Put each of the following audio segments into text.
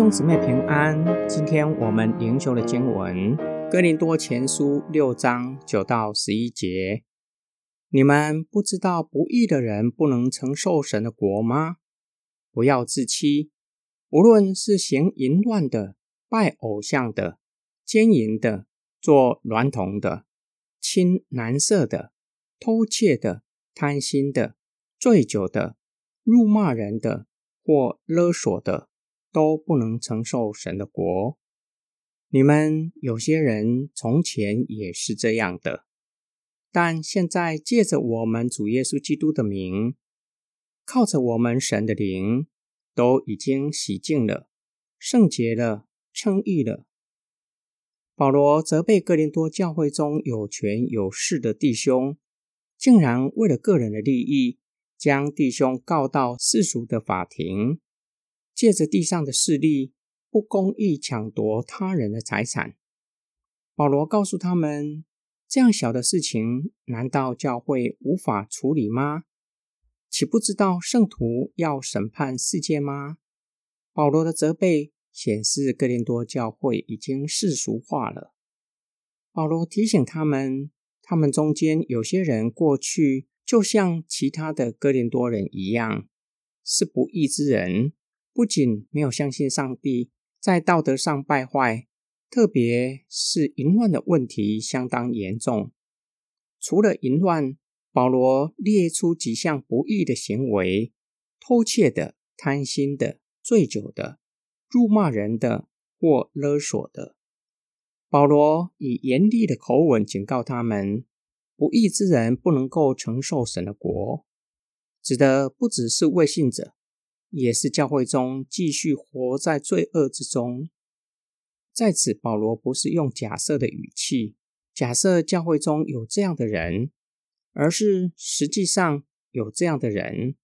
兄姊妹平安，今天我们灵修的经文《哥林多前书》六章九到十一节。你们不知道不义的人不能承受神的国吗？不要自欺，无论是行淫乱的、拜偶像的、奸淫的、做娈童的、亲男色的、偷窃的、贪心的、醉酒的、辱骂人的或勒索的。都不能承受神的国。你们有些人从前也是这样的，但现在借着我们主耶稣基督的名，靠着我们神的灵，都已经洗净了、圣洁了、称义了。保罗责备哥林多教会中有权有势的弟兄，竟然为了个人的利益，将弟兄告到世俗的法庭。借着地上的势力，不公义抢夺他人的财产。保罗告诉他们：这样小的事情，难道教会无法处理吗？岂不知道圣徒要审判世界吗？保罗的责备显示哥林多教会已经世俗化了。保罗提醒他们，他们中间有些人过去就像其他的哥林多人一样，是不义之人。不仅没有相信上帝，在道德上败坏，特别是淫乱的问题相当严重。除了淫乱，保罗列出几项不义的行为：偷窃的、贪心的、醉酒的、辱骂人的或勒索的。保罗以严厉的口吻警告他们：不义之人不能够承受神的国，指的不只是未信者。也是教会中继续活在罪恶之中。在此，保罗不是用假设的语气，假设教会中有这样的人，而是实际上有这样的人。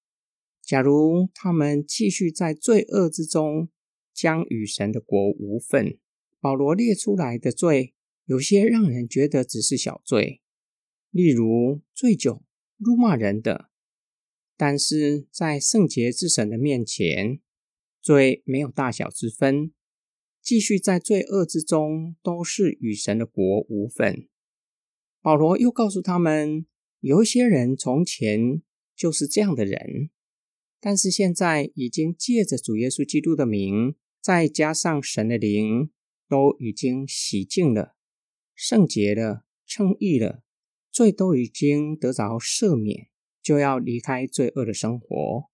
假如他们继续在罪恶之中，将与神的国无分。保罗列出来的罪，有些让人觉得只是小罪，例如醉酒、辱骂人的。但是在圣洁之神的面前，罪没有大小之分，继续在罪恶之中，都是与神的国无分。保罗又告诉他们，有一些人从前就是这样的人，但是现在已经借着主耶稣基督的名，再加上神的灵，都已经洗净了、圣洁了、称义了，罪都已经得着赦免。就要离开罪恶的生活。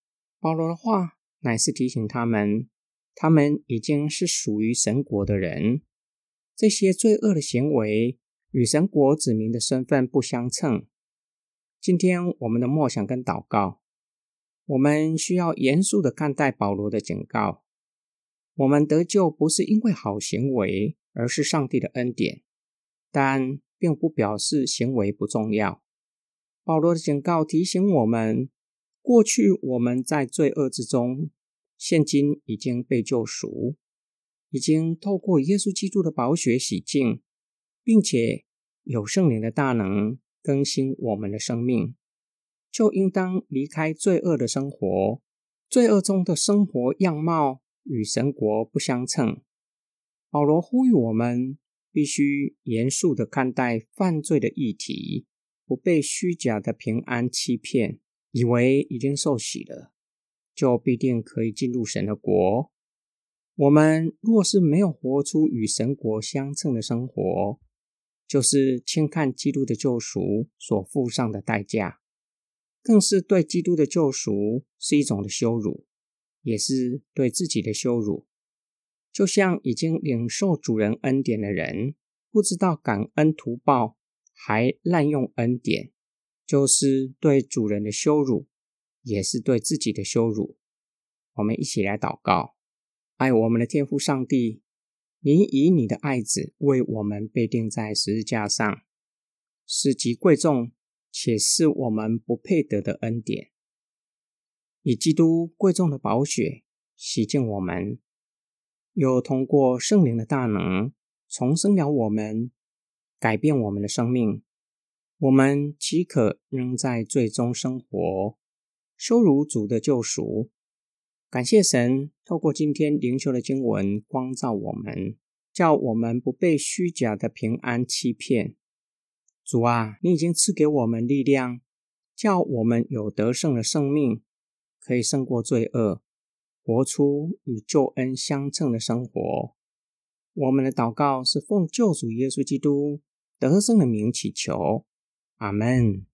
保罗的话乃是提醒他们，他们已经是属于神国的人。这些罪恶的行为与神国子民的身份不相称。今天我们的默想跟祷告，我们需要严肃的看待保罗的警告。我们得救不是因为好行为，而是上帝的恩典，但并不表示行为不重要。保罗的警告提醒我们：过去我们在罪恶之中，现今已经被救赎，已经透过耶稣基督的宝血洗净，并且有圣灵的大能更新我们的生命，就应当离开罪恶的生活。罪恶中的生活样貌与神国不相称。保罗呼吁我们必须严肃地看待犯罪的议题。不被虚假的平安欺骗，以为已经受洗了，就必定可以进入神的国。我们若是没有活出与神国相称的生活，就是轻看基督的救赎所付上的代价，更是对基督的救赎是一种的羞辱，也是对自己的羞辱。就像已经领受主人恩典的人，不知道感恩图报。还滥用恩典，就是对主人的羞辱，也是对自己的羞辱。我们一起来祷告：爱我们的天父上帝，您以你的爱子为我们被钉在十字架上，是极贵重且是我们不配得的恩典。以基督贵重的宝血洗净我们，又通过圣灵的大能重生了我们。改变我们的生命，我们岂可仍在罪中生活，羞辱主的救赎？感谢神，透过今天灵修的经文光照我们，叫我们不被虚假的平安欺骗。主啊，你已经赐给我们力量，叫我们有得胜的生命，可以胜过罪恶，活出与救恩相称的生活。我们的祷告是奉救主耶稣基督得胜的名祈求，阿门。